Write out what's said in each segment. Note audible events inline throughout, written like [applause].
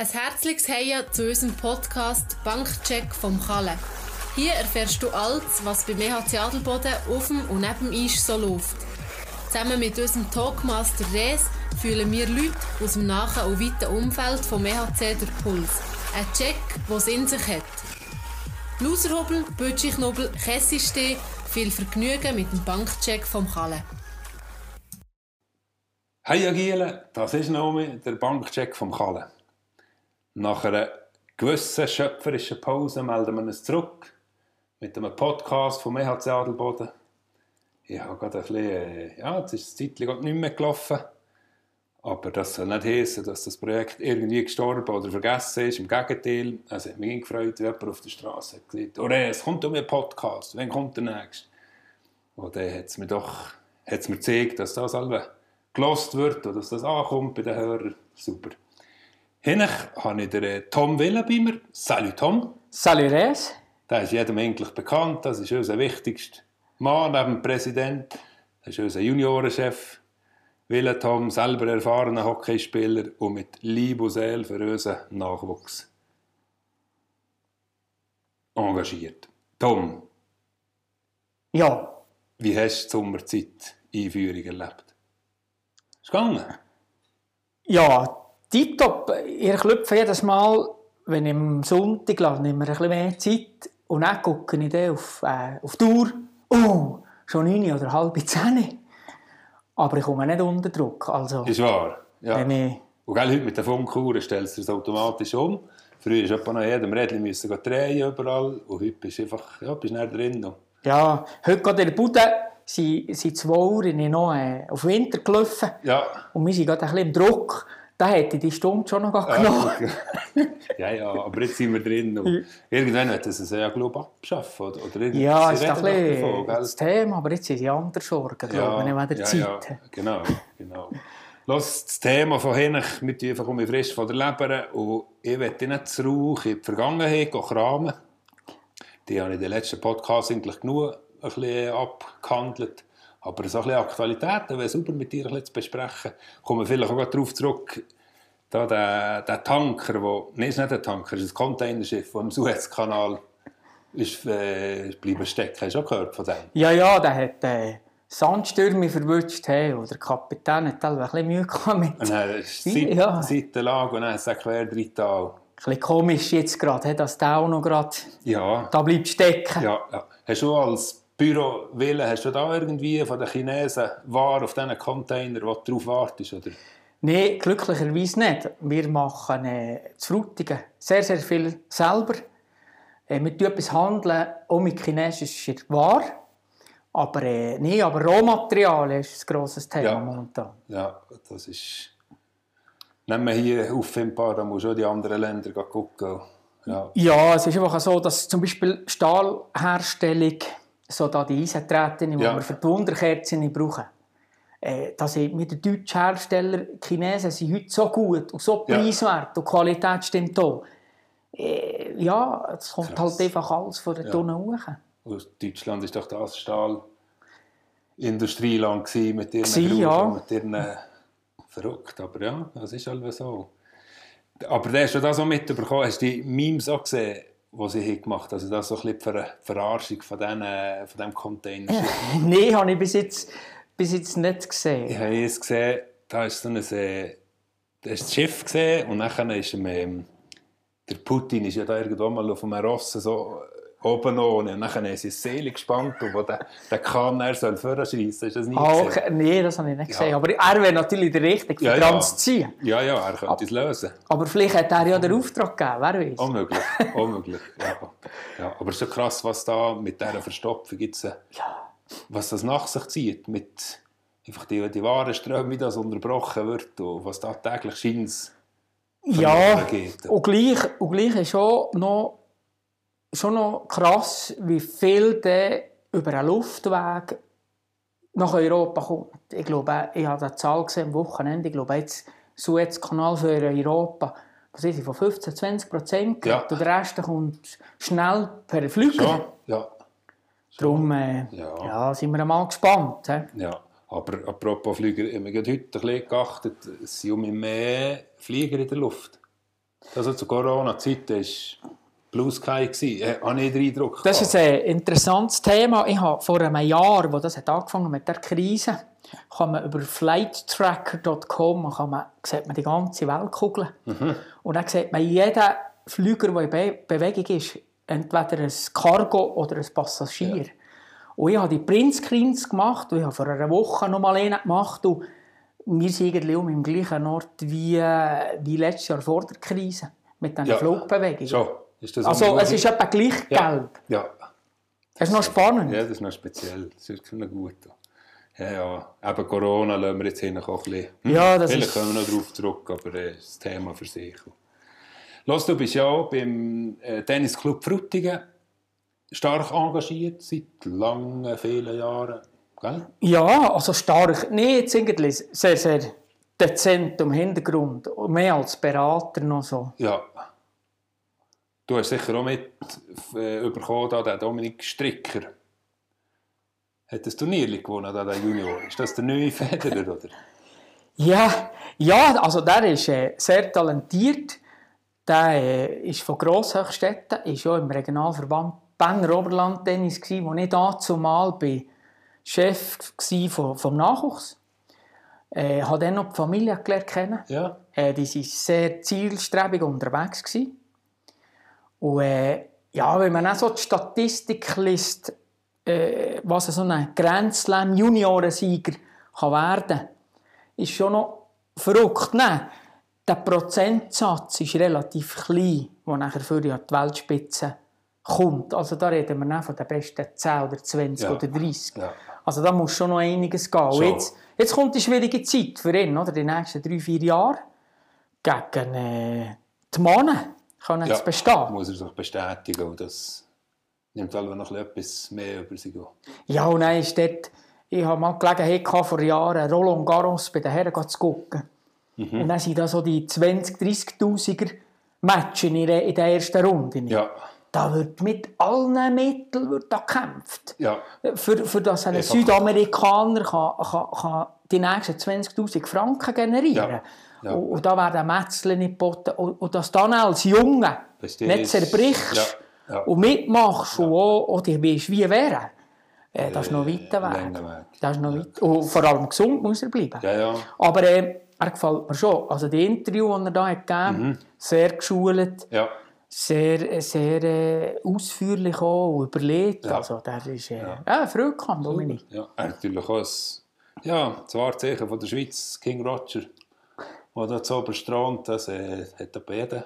Ein herzliches Heia zu unserem Podcast Bankcheck vom Kalle. Hier erfährst du alles, was bei EHC Adelboden auf dem und neben dem Eis so läuft. Zusammen mit unserem Talkmaster Rees fühlen wir Leute aus dem nahen und weiten Umfeld vom EHC der Puls. Ein Check, der es in sich hat. Loserhobel, Bötschichnobel, Kessistee, viel Vergnügen mit dem Bankcheck vom Kalle. Hey Agile, das ist Nomi, der Bankcheck vom Kalle. Nach einer gewissen schöpferischen Pause melden wir uns zurück mit einem Podcast vom EHC Adelboden. Ich habe gerade ein bisschen, äh, ja, jetzt ist das Zeitlich nicht mehr gelaufen. Aber das soll nicht heißen, dass das Projekt irgendwie gestorben oder vergessen ist. Im Gegenteil, es hat mich gefreut, wie jemand auf der Straße hat gesagt, oh, es kommt um einen Podcast, wann kommt der nächste? Und dann hat es mir doch hat's mir gezeigt, dass das alle gelost wird oder dass das ankommt bei den Hörern. Super. Hinten habe ich den äh, Tom Wille bei mir. Salut Tom. Salut Res. Der ist jedem eigentlich bekannt. Das ist unser wichtigster Mann neben dem Präsident. Das ist unser Juniorenchef. Wille Tom, selber erfahrener Hockeyspieler und mit Liebe und Seele für unseren Nachwuchs engagiert. Tom. Ja. Wie hast du die Sommerzeit-Einführung erlebt? Ist gegangen? Ja, tiptop. Ihr klopft jedes Mal, wenn ich am Sonntag lasse, nehme ich ein mehr Zeit und dann gucke ich dann auf, äh, auf die Uhr. Oh, schon 9 oder halb 10. Aber ich komme nicht unter Druck. Also, ist wahr. Ja. Ich und gell, heute mit der Funkuhr stellst du es automatisch um. Früher musste noch jedem Rädchen müssen drehen überall. Und heute bist du einfach ja, bist nicht drin. Ja, heute in der Bude sind, sind zwei Uhr noch äh, auf Winter gelaufen. Ja. Und wir sind gerade ein bisschen im Druck. Da hätte ich die Stunde schon noch genommen. [laughs] ja, ja, aber jetzt sind wir drin. Und irgendwann wird es ja, glaube ich, abschaffen. Oder, oder ja, ist ein bisschen das Thema, aber jetzt sind die anderen Sorgen, glaube ja, ich, wenn ja, Zeit ja, genau, genau. Los, das Thema von hinten, mit einfach um mich frisch von der Leber und ich möchte nicht zurück in die Vergangenheit kramen. Die habe ich in den letzten Podcast eigentlich genug ein bisschen abgehandelt. Aber so ein bisschen Aktualitäten wäre super mit dir ein bisschen zu besprechen. Kommen wir vielleicht auch darauf zurück, da der, der Tanker, wo, nein, ist nicht ein Tanker, es ist ein Containerschiff, das im Suezkanal ist, äh, bleiben stecken. Hast du auch gehört von dem? Ja, ja, der hat äh, Sandstürme verwünscht. Hey, und der Kapitän hat ein bisschen Mühe gehabt mit Und dann ist die Ja. Seitenlage und dann ist es quer drin. Ein bisschen komisch jetzt gerade, hey, dass der auch noch gerade Ja, da bleibt stecken. ja, ja. Hast du als Büro Wille, hast du da irgendwie von den Chinesen Ware auf diesen Container, wo du drauf wartest? Oder? Nein, glücklicherweise nicht. Wir machen äh, zu Frutigen sehr, sehr viel selber. Äh, wir tun etwas handeln, auch mit chinesischer Ware. Aber, äh, nee, aber Rohmaterial ist ein grosses Thema Ja. momentan. Ja, das ist... Nehmen wir hier auf ein paar, da musst du auch die anderen Länder gucken. Ja, Ja, es ist einfach so, dass zum Beispiel Stahlherstellung, so da die Eisentreten, die Ja. wir für die Wunderkerzen brauchen, äh, da sind mit den deutschen Herstellern, die Chinesen sind heute so gut und so Ja. preiswert und die Qualität stimmt auch. Äh, ja, es kommt Krass. halt einfach alles von der Ja. Tonne hoch. Deutschland ist doch das Stahlindustrieland mit ihren Gruben, ja. mit ihren... äh, Verrückt, aber ja, das ist halt so. Aber hast du das auch mitbekommen, hast du die Memes auch gesehen, sie hier gemacht haben? Also das so ein bisschen die Ver Verarschung von, diesen, von diesem Container. [laughs] Nein, habe ich bis jetzt, bis jetzt nicht gesehen. Ich habe jetzt gesehen, da ist so ein, äh, da ist das Schiff gesehen und dann ist ähm, der Putin ist ja da irgendwo mal auf einem Ross so oben ohne und dann haben sie Seele gespannt wo der, der Kahn er soll vorschreissen, du das nicht Ah, gesehen? Nein, das habe ich nicht Ja. gesehen. Aber er wäre natürlich der Richtige, Ja, für ja. dran zu ziehen. Ja, ja, er könnte es lösen. Aber vielleicht hat er ja den Auftrag gegeben, wer weiß. Unmöglich, [laughs] unmöglich. Ja. Ja, aber es ist schon krass, was da mit dieser Verstopfung jetzt, äh, Ja. was das nach sich zieht, mit einfach die, die Warenströme, wie das unterbrochen wird und was da täglich scheint Ja, und gleich, und gleich ist schon noch, schon noch krass, wie viel der über einen Luftweg nach Europa kommt. Ich glaube, ich habe eine Zahl gesehen am Wochenende, ich glaube jetzt Suezkanal für Europa, was ist von 15, 20 Prozent Ja. und der Rest kommt schnell per Flüger. Schon, ja. Darum äh, Ja. ja. sind wir mal gespannt. He? ja. Aber apropos Flüger, ich habe heute ein bisschen geachtet, es sind um mehr Flieger in der Luft. Also zur Corona-Zeit war Blue Sky. gewesen. Äh, Habe ich den Eindruck Das ist ein interessantes Thema. Ich habe vor einem Jahr, wo das hat angefangen mit der Krise, kann man über flighttracker.com kann man, sieht man die ganze Weltkugel. Und dann sieht man jeden Flüger, der in Be Bewegung ist, entweder ein Cargo oder ein Passagier. Und ich habe die Printscreens gemacht und ich habe vor einer Woche noch mal einen gemacht und wir sind irgendwie um im gleichen Ort wie, äh, wie letztes Jahr vor der Krise mit diesen Ja. Flugbewegungen. Schon. Also es ist etwa gleich ja. gelb. Ja. Das ist noch spannend. ja, das ist noch speziell. Das ist wirklich noch gut. Ja, ja. Eben Corona lassen wir jetzt hinten auch ein bisschen. Hm, Ja, das Vielleicht ist- kommen wir noch darauf zurück, aber äh, das Thema für sich. Los, du bist ja auch beim äh, Tennisclub Frutigen stark engagiert, seit langen, vielen Jahren. Gell? Ja, also stark. Nee, jetzt irgendwie sehr, sehr dezent im Hintergrund. Und Mehr als Berater noch so. Ja. Du hast sicher auch mit äh, bekommen, da, den Dominik Stricker. Hat das Turnier gewonnen, da, der Junior? Ist das der neue Federer, oder? Ja, ja also der ist äh, sehr talentiert. Der äh, ist von Grosshöchstetten, ist ja im Regionalverband Berner Oberland Tennis gsi, wo ich dazumal bin Chef gsi vom, vom Nachwuchs. Äh, habe dann noch die Familie gelernt kennen. Ja. Äh, die waren sehr zielstrebig unterwegs. Gewesen. Und äh, ja, wenn man auch so die Statistik liest, äh, was so ein Grand Slam Juniorensieger kann werden kann, ist schon noch verrückt. Nein, der Prozentsatz ist relativ klein, der nachher für die Weltspitze kommt. Also da reden wir nicht von den besten 10 oder 20 Ja. oder 30. Ja. Also da muss schon noch einiges gehen. Schon. Jetzt, jetzt kommt die schwierige Zeit für ihn, oder? Die nächsten drei, vier Jahre gegen äh, die Männer kann er Ja. bestehen. Muss er sich bestätigen und das nimmt alle noch etwas mehr über sich. Ja, und dann ist dort, ich habe mal die Gelegenheit vor Jahren Roland Garros bei den Herren zu gucken. Mhm. Und dann sind da so die 20 30'000er Matches in der, in der ersten Runde. Ja, Da wird mit allen Mitteln wird da gekämpft. ja, Für, für das ein. Südamerikaner kann, kann, kann die nächsten 20'000 Franken generieren. Ja, ja. Und, und da werden nicht geboten. Und, und dass dann als Junge Verstehst. nicht zerbrichst Ja, ja. und mitmachst und auch, auch dich weißt, wie wäre, äh, das ist noch weit langer weg. Weg. Das ist noch weit. Und vor allem gesund muss er bleiben. ja, ja. Aber äh, er gefällt mir schon. Also die Interview, die er da hat gegeben Mhm. sehr geschult, ja. sehr, sehr äh, ausführlich auch und überlegt. Ja. Also der ist äh, ja. Freude gehabt, Dominik. Ja, natürlich auch ein, ja, das Wahrzeichen von der Schweiz, King Roger, der da zu Oberstrand, das äh, hat er beide,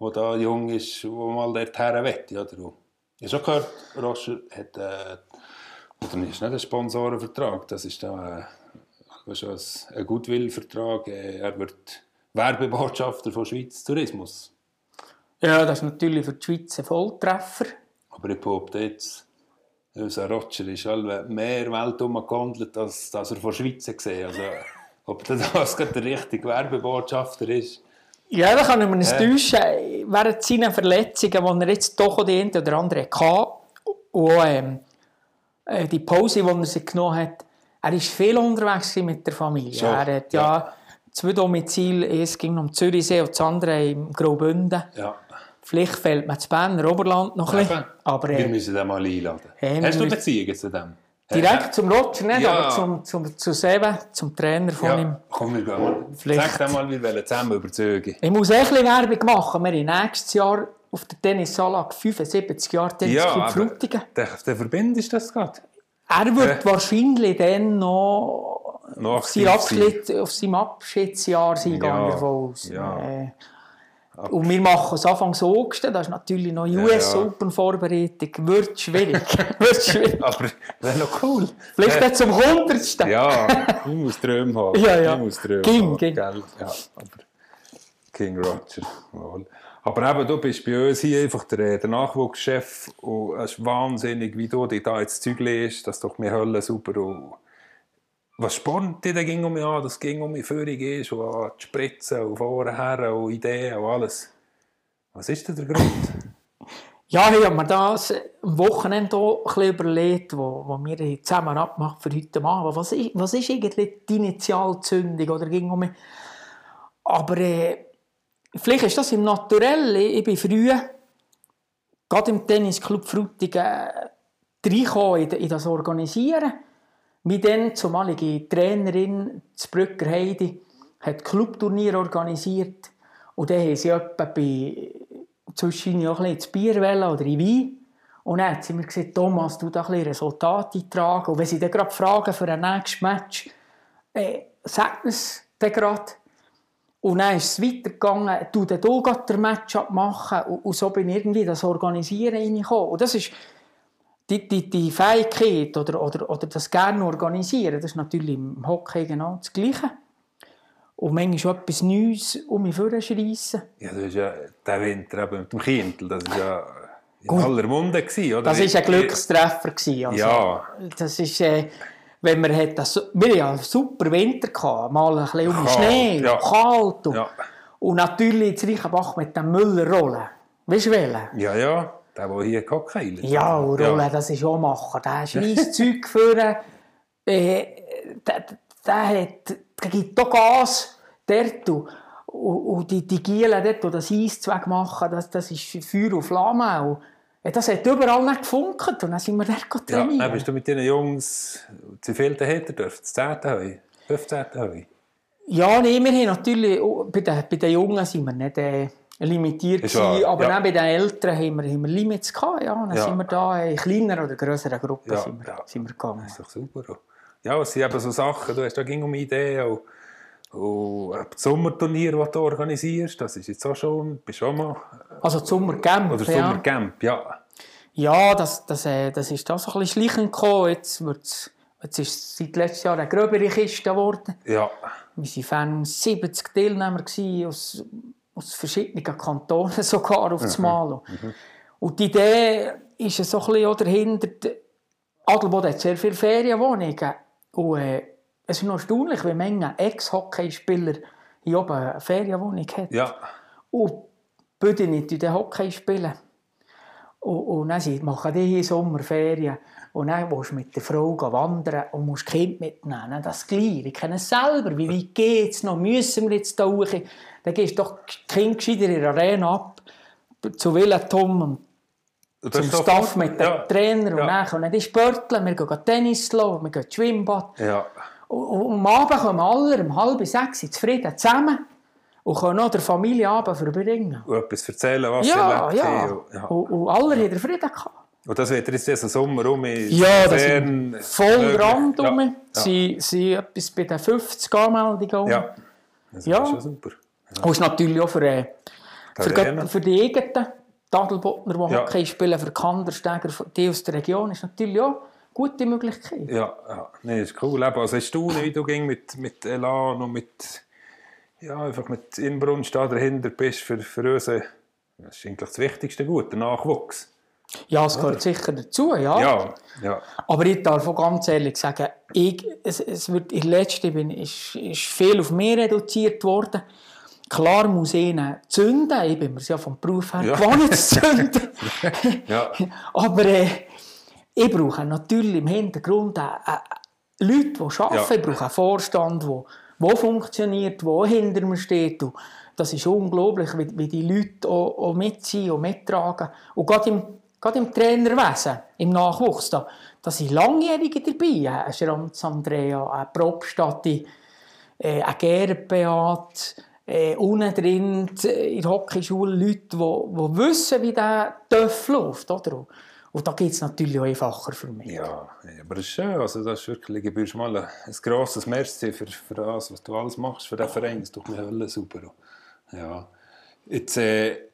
der da jung ist, der mal dorthin will. Oder? Und Ich habe schon gehört, Roger hat, äh, oder ist nicht ein Sponsorenvertrag, das ist da äh, ist ein, ein Goodwill-Vertrag, äh, er wird Werbebotschafter von Schweiz Tourismus. Ja, das ist natürlich für die Schweiz ein Volltreffer. Aber ich behaupte jetzt, unser Roger ist mehr Welt umgewandelt, als, als er von der Schweiz gesehen Also, ob das [laughs] gerade der richtige Werbebotschafter ist. Ja, da kann ich mir nicht Ja. täuschen. Während seiner Verletzungen, die er jetzt doch die eine oder andere hatte, und ähm, äh, die Pause, die er sich genommen hat, er war viel unterwegs mit der Familie. Schon, Er hat ja, zwei Domizile, eins ging um Zürichsee und das andere im Graubünden. Ja. Vielleicht fehlt mir das Berner Oberland noch ein bisschen. Aber Wir äh, müssen den mal einladen. Ja, wir Hast du Beziehungen zu dem? Direkt zum Roger nicht, Ja. aber zum, zum, zu Seben, zum Trainer von Ja, ihm. komm, wir gehen. Vielleicht- Sag mal, wir wollen zusammen überzeugen. Ich muss echt ein Werbung machen. Wir haben nächstes Jahr auf der Tennisanlage 75 Jahre Tennisclub aber Frutigen. der, der verbindest das gerade. Er wird wahrscheinlich dann noch Noch auf, sein. Abschied, auf seinem Abschiedsjahr sein, Ja, gehe ich davon aus. ja. Äh, und wir machen es Anfang August, das ist natürlich noch US ja. Open Vorbereitung. Wird schwierig. [laughs] wird schwierig. Aber wäre noch cool. Vielleicht nicht zum 100. Ja, [laughs] ich muss Träume haben. Ja, ja. Ich muss Träume King, haben. King. Gell? Ja, aber King Roger. Wohl. Aber eben, du bist bei uns hier einfach der, der Nachwuchschef und es ist wahnsinnig, wie du dich da ins Zeug legst. Das ist doch mir Hölle super. Und was spornt dich ging um mich an, dass es ging um mich Führung ist und an die Spritzen und vorher und Ideen und alles. Was ist denn der Grund? [laughs] Ja, ich habe mir das am Wochenende auch ein überlegt, wo, wo wir zusammen abgemacht für heute Abend. Was ist, was ist eigentlich die Initialzündung? Oder ging um mich? Aber äh, vielleicht ist das im Naturell. Ich, bin früher, gerade im Tennisclub Frutigen, äh, reingekommen in, in das Organisieren. Dann zumalige Trainerin, das Brücker Heidi, hat Clubturnier organisiert. Und dann haben sie etwa bei zwischen auch ein bisschen oder in Wein. Und dann hat sie mir gesagt, Thomas, du da ein Resultate eintragen. Und wenn sie dann gerade fragen für ein nächstes Match, äh, sag es dann gerade. Und dann ist es weitergegangen, du dann auch den Match machen und, und so bin ich irgendwie das Organisieren reingekommen. Und das ist die, die, die Fähigkeit oder, oder, oder das gerne organisieren, das ist natürlich im Hockey genau das Gleiche. Und manchmal schon etwas Neues um mich vorschreissen. Ja, das ist ja der Winter eben mit dem Kindl, das war ja in Gut. aller Munde, gewesen, oder? Das war ein Glückstreffer. Gewesen, also, ja. Das ist... Äh, wenn wir das, wir hatten einen super Winter, gehabt, mal ein bisschen um Schnee, ja. kalt und, ja. und natürlich in Reichenbach mit dem Müllerrollen. Weißt du welchen? Ja, ja, der, der hier gehockt Ja, und Rollen, ja. das ist auch machen. Der schießt [laughs] Zeug für, äh, der, der, hat, der gibt auch Gas dort und, und die, die Gielen dort, die das Eiszweig machen, das, das ist Feuer und Flamme. Und, das hat überall nicht gefunkt und dann sind wir dort trainieren. Ja, dann bist du mit diesen Jungs, zu viel hätte dürfen, das 10. Heu, 15. Heu? Ja, nee, wir haben natürlich, oh, bei den, bei den Jungen sind wir nicht äh, limitiert gewesen, aber ja. bei den Älteren haben wir, haben wir Limits gehabt, ja, dann ja. sind wir da in kleineren oder größeren Gruppen ja, sind wir, ja. sind wir gegangen. Das ist doch super. Ja, es sind eben so Sachen, du hast da ging um Ideen und und das Sommerturnier, das du organisierst, das ist jetzt auch schon, bist auch mal... Also das Sommercamp, Oder Sommercamp, ja. Ja, das, das, äh, das ist da so ein bisschen schleichend gekommen. Jetzt, wird's, jetzt ist es seit letztem Jahr eine gröbere Kiste geworden. Ja. Wir waren 70 Teilnehmer aus, aus verschiedenen Kantonen [laughs] sogar auf das mhm. Mal. Mhm. Und die Idee ist so ein bisschen dahinter, Adelboden hat sehr viele Ferienwohnungen. Und äh, es ist noch erstaunlich, wie Menge Ex-Hockeyspieler hier oben eine Ferienwohnung hat. Ja. Und bitte nicht in den Hockey spielen. Und, und dann sie machen die hier Sommerferien. Und dann willst du mit der Frau wandern und musst Kind mitnehmen. Das gleich. Ich kenne es selber. Wie weit geht es noch? Müssen wir jetzt tauchen? Dann gehst du doch Kinder gescheiter in der Arena ab. Zu Willen Tom zum Staff mit dem ja. Trainer. Und ja. dann können die Sportler. Wir gehen Tennis laufen, wir gehen Schwimmbad. Ja. Und am Abend kommen alle um halb sechs zufrieden zusammen und können noch der Familie Abend verbringen. Und etwas erzählen, was ja, sie erlebt ja. haben. Ja. Und, und alle haben Frieden gehabt. Und das wird jetzt diesen Sommer um Ja, das ist voll dran ja. um. Ja. Sie sind etwas bei den 50 Anmeldungen Ja, das ist ja. schon super. Ja. Und ist natürlich auch für, äh, für, für die eigenen Tadelbottner, die ja. Hockey spielen, für Kandersteiger, die aus der Region, ist natürlich auch gute Möglichkeit. Ja, ja. Nee, ist cool. Also hast du, wie du ging mit, mit Elan und mit, ja, einfach mit Inbrunst da dahinter bist für, für uns, das ist eigentlich das Wichtigste Gut, der Nachwuchs. Ja, es gehört Oder? sicher dazu, ja. ja. ja. Aber ich darf auch ganz ehrlich sagen, ich, es, es wird, in letzter bin, ist, ist viel auf mehr reduziert worden. Klar muss ich zünden, ich bin mir ja vom Beruf her ja. gewohnt zu zünden. [laughs] ja. Aber äh, ich brauche natürlich im Hintergrund äh, äh, Leute, die arbeiten. Ja. Ich brauche einen Vorstand, der, der funktioniert, der hinter mir steht. Und das ist unglaublich, wie, wie die Leute auch, auch mitziehen und mittragen. Und gerade im, gerade im Trainerwesen, im Nachwuchs, da, da sind Langjährige dabei. Ein Schranz Andrea, ein Probstati, äh, ein Gerbeat, äh, unten drin in der Hockeyschule Leute, die, die wissen, wie der Töff läuft. Oder? Und da geht es natürlich auch einfacher für mich. Ja, aber das ist schön. Also das ist wirklich, ich bin mal ein, ein grosses Merci für, für das, was du alles machst für den Verein. Das tut mir Hölle super. Ja. Jetzt äh,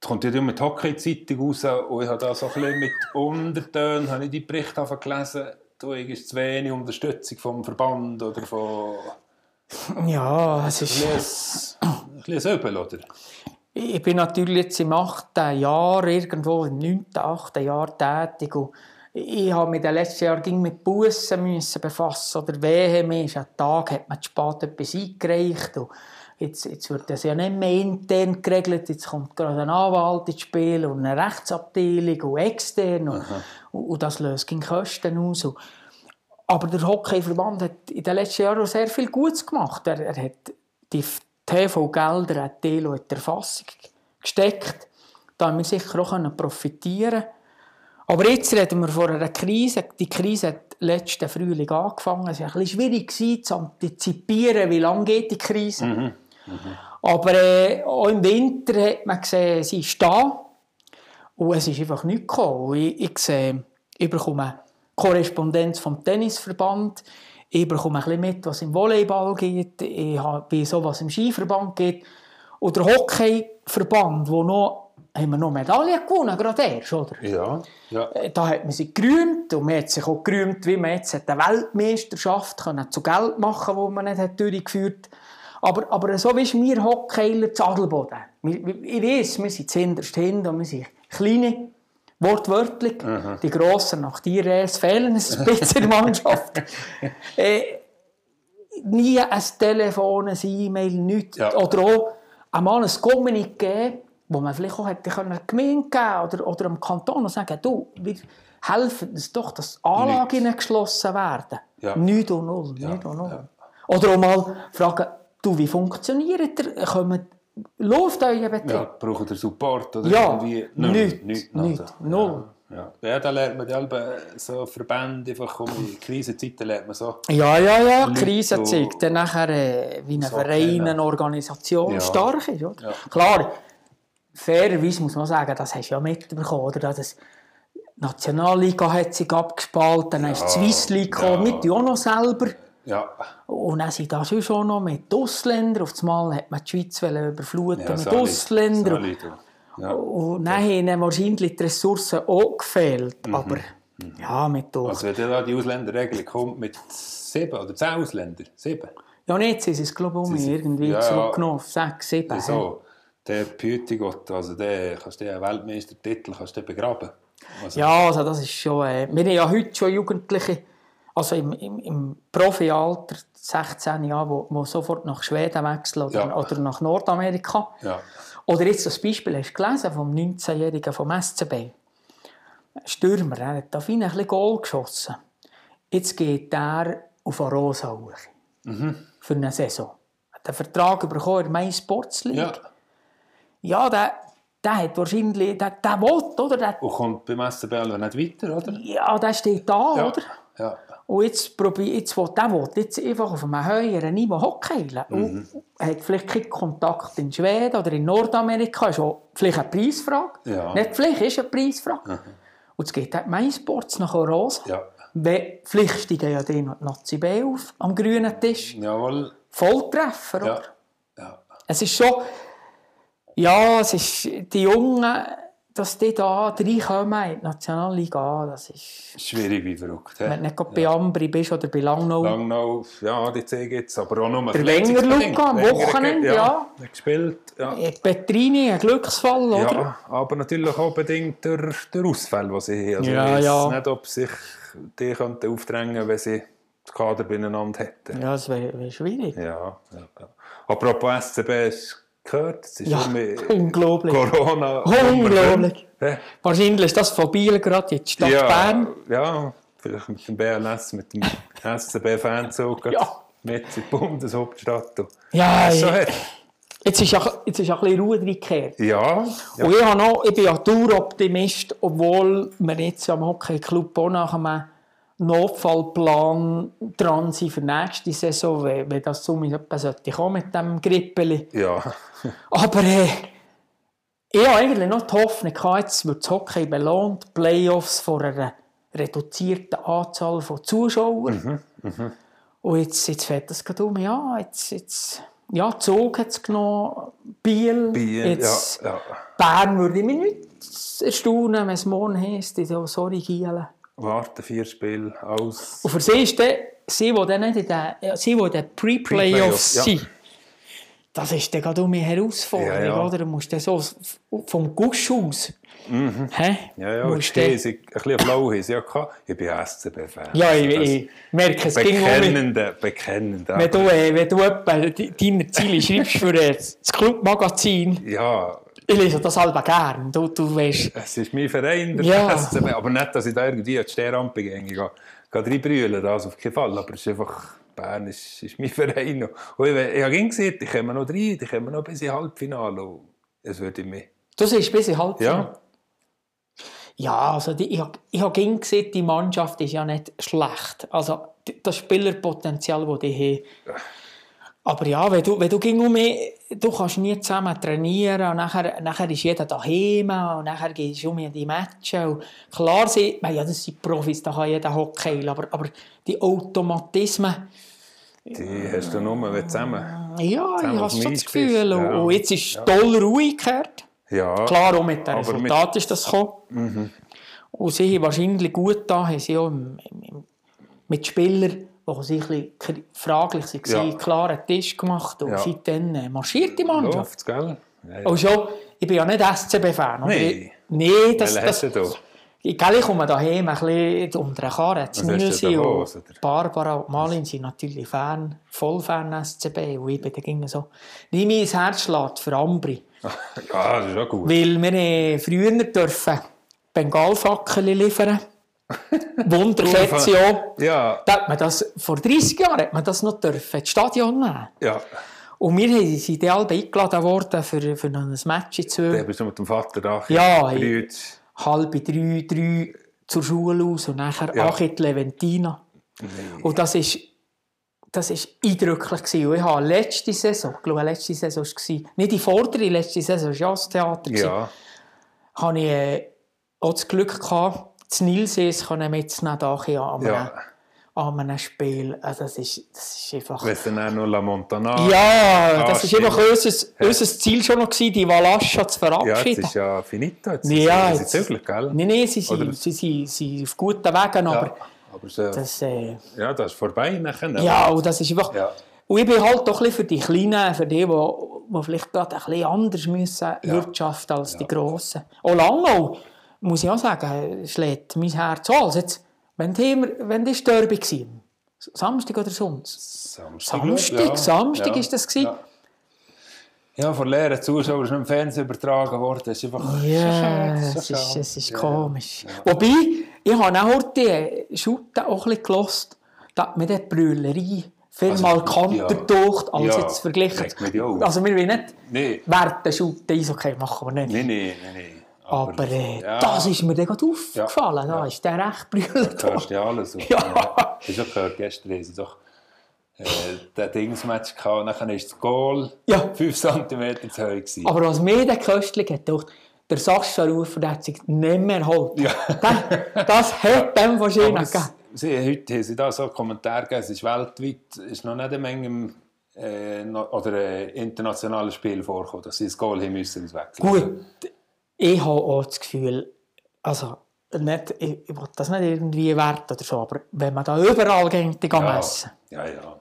kommt ja mit Hockey-Zeitung raus und ich habe da so ein bisschen mit [laughs] Untertönen habe ich die Berichte gelesen, du hast zu wenig Unterstützung vom Verband oder von... Ja, es ist... Ein bisschen Übel, oder? Ich bin natürlich jetzt im achten Jahr, irgendwo im neunten, achten Jahr tätig. Und ich habe mich in den letzten Jahren mit Bussen müssen befassen oder Wehe mehr. An Tag hat man zu spät etwas eingereicht. Und jetzt, jetzt wird das ja nicht mehr intern geregelt. Jetzt kommt gerade ein Anwalt ins Spiel und eine Rechtsabteilung und extern. Und, und, das löst gegen Kosten aus. Und, aber der Hockeyverband hat in den letzten Jahren sehr viel Gutes gemacht. Er, er hat die TV-Gelder einen Teil in die Erfassung gesteckt. Da haben wir sicher auch profitieren. Aber jetzt reden wir von einer Krise. Die Krise hat letzten Frühling angefangen. Es war ein bisschen schwierig zu antizipieren, wie lange geht die Krise. Mhm. Mhm. Aber äh, auch im Winter hat man gesehen, sie ist da. Und es ist einfach nichts gekommen. Ich, ich, sehe, ich bekomme Korrespondenz vom Tennisverband. Ich bekomme ein bisschen mit, was im Volleyball geht. Ich bin so, was im Skiverband geht. Und der Hockeyverband, wo noch haben wir noch Medaillen gewonnen, gerade erst, oder? Ja, ja. Äh, da hat man sich gerühmt und man hat sich auch gerühmt, wie man jetzt eine Weltmeisterschaft können zu Geld machen konnte, die man nicht hat durchgeführt aber, aber so wie wir Hockeyler zu Adelboden. Ich weiß, wir sind zuhinterst hin und wir sind kleine, wortwörtlich. Mhm. Die Grossen nach Tierres fehlen ein bisschen in der Mannschaft. [laughs] äh, nie ein Telefon, ein E-Mail, nichts. Ja. Oder auch einmal ein Kommuniqué wo man vielleicht auch hätte können Gemeinde geben oder, oder dem Kanton und sagen, du, wir helfen uns doch, dass Anlagen nicht. geschlossen werden. Ja. Nichts und null. Ja. Nicht und null. Ja. Oder auch mal fragen, du, wie funktioniert ihr? Kommen, läuft euer Betrieb? Ja, braucht ihr Support oder ja, irgendwie? Nichts, nichts, nichts null. Ja. Ja. da lernt man ja so Verbände, einfach um in Krisenzeiten lernt man so. Ja, ja, ja, Krisenzeit, dann nachher äh, wie eine so Verein, eine Organisation ja. stark ist. Oder? Ja. Klar, fairerweise muss man sagen, das hast du ja mitbekommen, oder? Das Nationalliga hat sich abgespalten, dann ja, ist die Swiss League ja. mit auch noch selber. Ja. Und dann sind das schon noch mit Ausländern. Auf einmal hat man die Schweiz überfluten ja, mit Ausländern. Ja. Und dann haben wahrscheinlich die Ressourcen auch gefehlt. Mhm. Aber mhm. ja, mit durch. Also wenn da die Ausländerregelung kommt mit sieben oder zehn Ausländern, sieben? Ja, nicht, sie sind es glaube ich um irgendwie ja, zurückgenommen, sechs, sieben. So der Pütigott, also der, kannst du den Weltmeistertitel kannst du begraben. Also. Ja, also das ist schon, äh, wir haben ja heute schon Jugendliche, also im, im, im Profialter, 16 Jahre, wo, wo sofort nach Schweden wechseln oder, ja. oder nach Nordamerika. Ja. Oder jetzt das Beispiel, hast du gelesen vom 19-Jährigen vom SCB? Stürmer, er hat auf ihn ein bisschen Goal geschossen. Jetzt geht er auf eine Rosa mhm. für eine Saison. Er hat einen Vertrag bekommen in der Sports League. Ja ja, der, der hat wahrscheinlich, der, der will, oder? Der, und kommt beim SCB nicht weiter, oder? Ja, der steht da, ja. oder? Ja. Und jetzt, probier, jetzt will der will jetzt einfach auf einem höheren Niveau hockeilen. Mhm. Und hat vielleicht keinen Kontakt in Schweden oder in Nordamerika. Ist auch vielleicht eine Preisfrage. Ja. Nicht vielleicht, ist eine Preisfrage. Mhm. Und es geht auch MySports nach Rosa. Ja. vielleicht steigen ja die Nazi B auf, am grünen Tisch. Jawohl. Volltreffer, oder? Ja. ja. Es ist schon... Ja, es ist die Jungen, dass die da reinkommen in die Nationalliga, das ist... Schwierig wie verrückt. Wenn du nicht gerade ja. bei Ambri bist oder bei Langnau. Langnau, ja, die C gibt es, aber auch nur Der Wenger Luca am Wochenende, ja. ja. gespielt, ja. Petrini, ein Glücksfall, oder? Ja, aber natürlich auch bedingt durch den Ausfall, den sie haben. Also ja, ich weiß ja. nicht, ob sich die könnten aufdrängen wenn sie das Kader beieinander hätten. Ja, das wäre wär schwierig. Ja, ja, ja. Apropos SCB, ist gehört. Es ist ja, [laughs] unglaublich. Corona. [laughs] Unglaublich. Ja. Wahrscheinlich ist das von Biel gerade in die Stadt ja, Bern. Ja, vielleicht mit dem BLS, mit dem SCB-Fanzug. [laughs] Ja. Mit in die Bundeshauptstadt. Ja, ja. Jetzt ist, ja, jetzt ist ja ein bisschen Ruhe reingekehrt. Ja, ja. Und ich, habe noch, ich bin ja Daueroptimist, obwohl wir jetzt am Hockey Club auch nach einem Notfallplan dran sein für nächste Saison, wenn, wenn das so sollte kommen mit dem Grippeli. Ja. [laughs] Aber äh, ich habe eigentlich noch die Hoffnung, jetzt wird das Hockey belohnt, Playoffs vor einer reduzierten Anzahl von Zuschauern. Mhm, mh. Und jetzt, jetzt fährt das gerade um, ja, jetzt, jetzt ja, Zug hat es genommen, Biel, Biel jetzt ja, ja. Bern würde ich mich nicht erstaunen, wenn es morgen heisst, sorry Gielen warten, vier Spiele, aus. Und für sie ist der, sie, die dann nicht in den, sie, die in den Pre-Playoffs Pre sind, ja. das ist dann gerade um eine Herausforderung, ja, ja. oder? Du musst dann so vom Gusch aus, Mhm. Hä? Ja, ja, musst ich ein bisschen haben ja Ich bin SCB-Fan. Ja, ich, ich merke, es mich. Bekennende. Wenn du, äh, wenn du etwa deine Ziele schreibst für das Clubmagazin, ja, ich lese das halb gern. Du, du weißt. Es ist mein Verein, der ja. [laughs] SCB. Aber nicht, dass ich da irgendwie an die Sternrampe gehe. Ich gehe reinbrüllen, das auf keinen Fall. Aber es ist einfach... Bern ist, ist mein Verein. Und ich, ich habe gesagt, ich komme noch rein, ich komme noch bis ins Halbfinale. Es würde mich... Du siehst bis in Halbfinale? Ja. Ja, also die, ich, ich habe gesehen, die Mannschaft ist ja nicht schlecht. Also das Spielerpotenzial, das die haben. Aber ja, wenn du, wenn du ging um mich, du kannst nie zusammen trainieren und nachher, nachher ist jeder daheim und nachher gehst du um in die Matches. Und klar, sie, ja, das sind Profis, da kann jeder Hockey, aber, aber die Automatismen, Die hast du nur wenn zusammen. ja, ich Zusammen habe auf dem schon das Gefühl. ja. und jetzt ist toll ruhig gekehrt. Ja. Klar, auch mit dem Aber mit- Resultat ist das gekommen. Und sie haben wahrscheinlich gut da, haben sie auch im, im, im, mit Spielern, die sie ein bisschen fraglich waren, Ja. klar einen Tisch gemacht und Ja. seitdem äh, marschiert die Mannschaft. Läuft's, gell? Ja, ja. Und schon, ich bin ja nicht SCB-Fan. ich- Nee, das, das, ich, gell, ich komme daheim ein bisschen unter den Karren. Los, oder? Barbara und Malin sind natürlich Fan, voll Fan SCB. Und ich bin dann so, nie mein Herz schlägt für Ambri. [laughs] Ja, das ist auch gut. Weil wir äh, früher dürfen Bengalfackel liefern. [laughs] Wunderschätze auch. Ja, Da hat man das, vor 30 Jahren hat man das noch dürfen, ins Stadion nehmen. ja. Und wir sind dann alle eingeladen worden für, für ein Match in Da zwei. bist du mit dem Vater da. Ja, ich- Brüt. Halb drei, drei zur Schule aus und nachher Ja. ja. in die Leventina. Und das ist, das ist eindrücklich gewesen. Und ich habe letzte Saison, ich glaube letzte Saison war es, nicht die vordere, letzte Saison war ja das Theater. Ja, habe ich äh, auch das Glück gehabt, das Nilsees können mitzunehmen, da hier an einem, Ja. an einem Spiel. Also das, ist, das ist einfach... es dann auch noch La Montana. Ja, das ist stimmt. einfach unser, unser Ziel schon noch gewesen, die Valascha zu Ja, jetzt verabschieden. ist ja finito. Jetzt Ja, jetzt- sie zöglich, gell? Nein, nein, sie sind, sie, sind, sie sind auf guten Wegen, aber ja, aber so, das... Äh, ja, das ist vorbei nachher. Ja, und das ist einfach... Ja. Und ich bin halt doch ein für die Kleinen, für die, die, die vielleicht gerade ein bisschen anders müssen wirtschaften als die Grossen. Auch Langau, muss ich auch sagen, schlägt mein Herz. Also jetzt, wenn die, wenn die Derby war, Samstag oder Sonntag? Samstag, Samstag, ja. Samstag ja. ist das gewesen. Ja. Ja, von leeren Zuschauern ist im Fernsehen übertragen worden. Das ist einfach Ja, [laughs] es ist, es ist Ja, komisch. Wobei, ich habe auch heute die Schutte auch ein bisschen dass mir die Brüllerei viel Also, markanter ja. taucht, als Ja, jetzt verglichen. Also wir wollen nicht Nee, der Schutte Eishockey machen wir nicht. nee, nee, nee. nee. Aber äh, ja, das ist mir dann gerade aufgefallen. Da Ja. ist der recht brüllend. Du hörst ja alles. auf. Ja. Das ist auch gehört, gestern haben sie doch äh, den Dingsmatch gehabt. und Dann ist das Goal Ja. 5 cm zu hoch gewesen. Aber was mir dann köstlich hat, gedacht, der Sascha Rufer der hat sich nicht mehr geholt. Ja. Das, das hat dem Aber es, gegeben. sie, heute haben sie da so einen Kommentar gegeben, es ist weltweit ist noch nicht eine Menge äh, oder äh, internationales Spiel vorgekommen, dass sie das Goal haben müssen auswechseln. Gut, ich habe auch das Gefühl, also nicht, ich, ich will das nicht irgendwie wert oder so, aber wenn man da überall geht, die Ja, messen. ja, ja.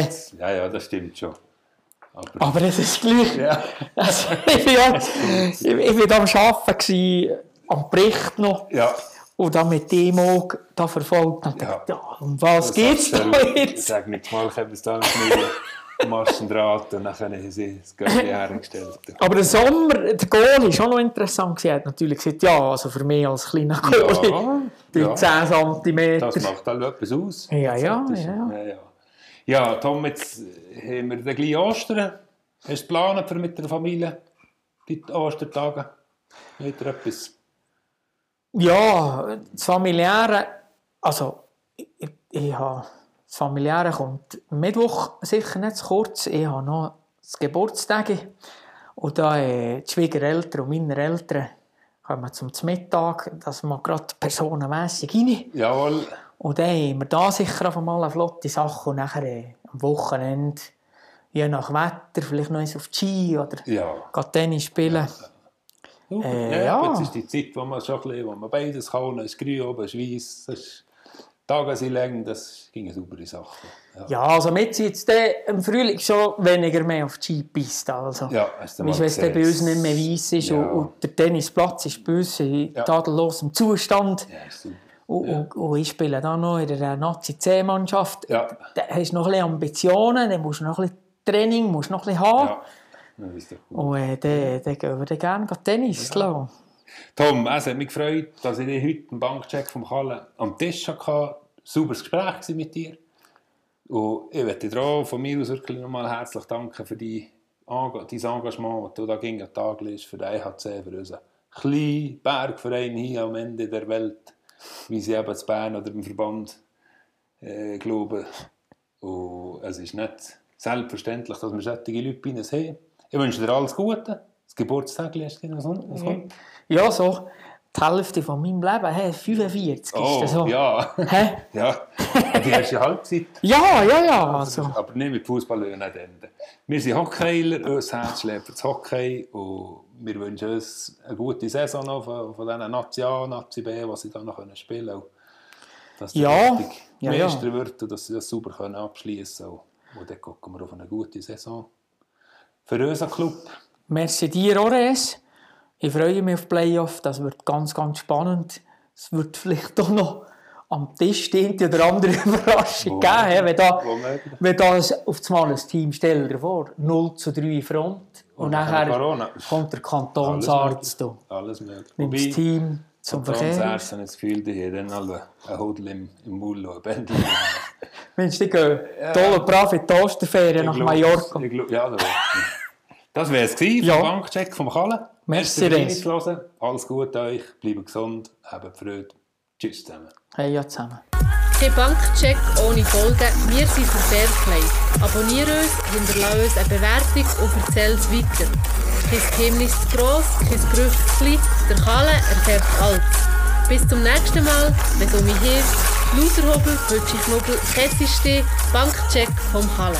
Jetzt- ja, ja, das stimmt schon. Aber, Aber es ist gleich. ja. [laughs] Also, ich ja, ich, ich am Arbeiten, gewesen, am Bericht noch. ja. Und dann mit dem auch da verfolgt. Und Ja. dachte, ja, um was geht es da Ich jetzt? sage nicht mal, ich habe es da mit Maschendraht und dann haben sie das Göttli hergestellt. Aber der Sommer, der Goal war schon noch interessant. Er hat natürlich gesagt, ja, also für mich als kleiner Goal, Ja, die ja. 10 cm. Das macht halt etwas aus. Ja, ja. ja, ja. Ja, Tom, jetzt haben wir den gleichen Ostern. Hast du geplant für mit der Familie die Ostertage? Hat er etwas? Ja, das Familiäre, also ich, ich, ich habe, das Familiäre kommt Mittwoch sicher nicht zu kurz. Ich habe noch das Geburtstag und da äh, die Schwiegereltern und meine Eltern kommen zum Mittag, das mag gerade personenmässig rein. Jawohl. Und dann haben wir da sicher auf einmal eine flotte Sache und nachher äh, am Wochenende, je nach Wetter, vielleicht noch eins auf die Ski oder Ja. Tennis spielen. Super. Äh, ja, ja. Jetzt ist die Zeit, wo man schon ein bisschen, wo man beides kann. Es grün, oben ist weiss. Tage sind lang, das ging eine saubere Sache. Ja, Ja, also wir sind jetzt im Frühling schon weniger mehr auf die Skipiste. Also. ja hast du mal wenn es bei uns nicht mehr weiss ist Ja. und, und der Tennisplatz ist bei uns in Ja. tadellosem Zustand Ja, ist super. und, und, und ich spiele da noch in der Nazi-C-Mannschaft, Ja. dann hast du noch ein bisschen Ambitionen, dann musst du noch ein bisschen Training musst du noch ein bisschen haben. Ja, das ist doch gut. Und äh, dann, dann gehen wir dann gerne Tennis ja. Tom, es hat mich gefreut, dass ich heute im Bankcheck vom Kalle am Tisch hatte. Sauberes Gespräch mit dir. Und ich möchte dir auch von mir aus wirklich nochmal herzlich danken für dein Engagement, das du da gegen den Tag legst, für den EHC, für unseren kleinen Bergverein hier am Ende der Welt, wie sie eben zu Bern oder im Verband äh, glauben. Und es ist nicht selbstverständlich, dass wir solche Leute bei uns haben. Ich wünsche dir alles Gute. Das Geburtstag ist was kommt. Ja, so die Hälfte von meinem Leben, hey, 45 oh, ist das so. ja. Hä? [laughs] ja. Die erste Halbzeit. Ja, ja, ja. Also. Aber nicht mit Fußball nicht enden. Wir sind Hockeyler, unser Herz schlägt für das Hockey und wir wünschen uns eine gute Saison noch von, von diesen Nazi A, Nazi B, die sie dann noch spielen können. Dass sie Ja, ja, Meister ja. wird und dass sie das sauber können abschließen können. Und dann gucken wir auf eine gute Saison. Für unseren Club. Merci dir, Ores. Ich freue mich auf die Playoff. Das wird ganz, ganz spannend. Es wird vielleicht doch noch am Tisch die eine oder andere [laughs] Überraschung geben. Wenn da, wenn da ein- auf einmal ein Team, stell dir vor, 0 zu 3 Front. Und, Und nachher kommt der Kantonsarzt. Alles möglich. Nimmt das Team zum Verkehr. Kantonsärzt haben das Gefühl, die haben alle einen Hudel im, im und ein Bändchen. Mensch, die gehen tolle, brave Toasterferien nach Ich glaub's, Mallorca. ich glaub- Ja, das wäre es gewesen, Ja. vom Bankcheck vom Kalle. Merci. Reinzuhören. Alles Gute euch, bleibt gesund, habt Freude. Tschüss zusammen. Hey, ja, zusammen. Kein Bankcheck ohne Folgen. Wir sind für Fairplay. Abonniere uns, hinterlasse uns eine Bewertung und erzähl es weiter. Kein Geheimnis zu gross, kein Gerücht zu klein. Der Kalle erfährt alles. Bis zum nächsten Mal, wenn es um mich hilft. Lauterhobel, Pötschi Knubbel, Kessistee, Bankcheck vom Kalle.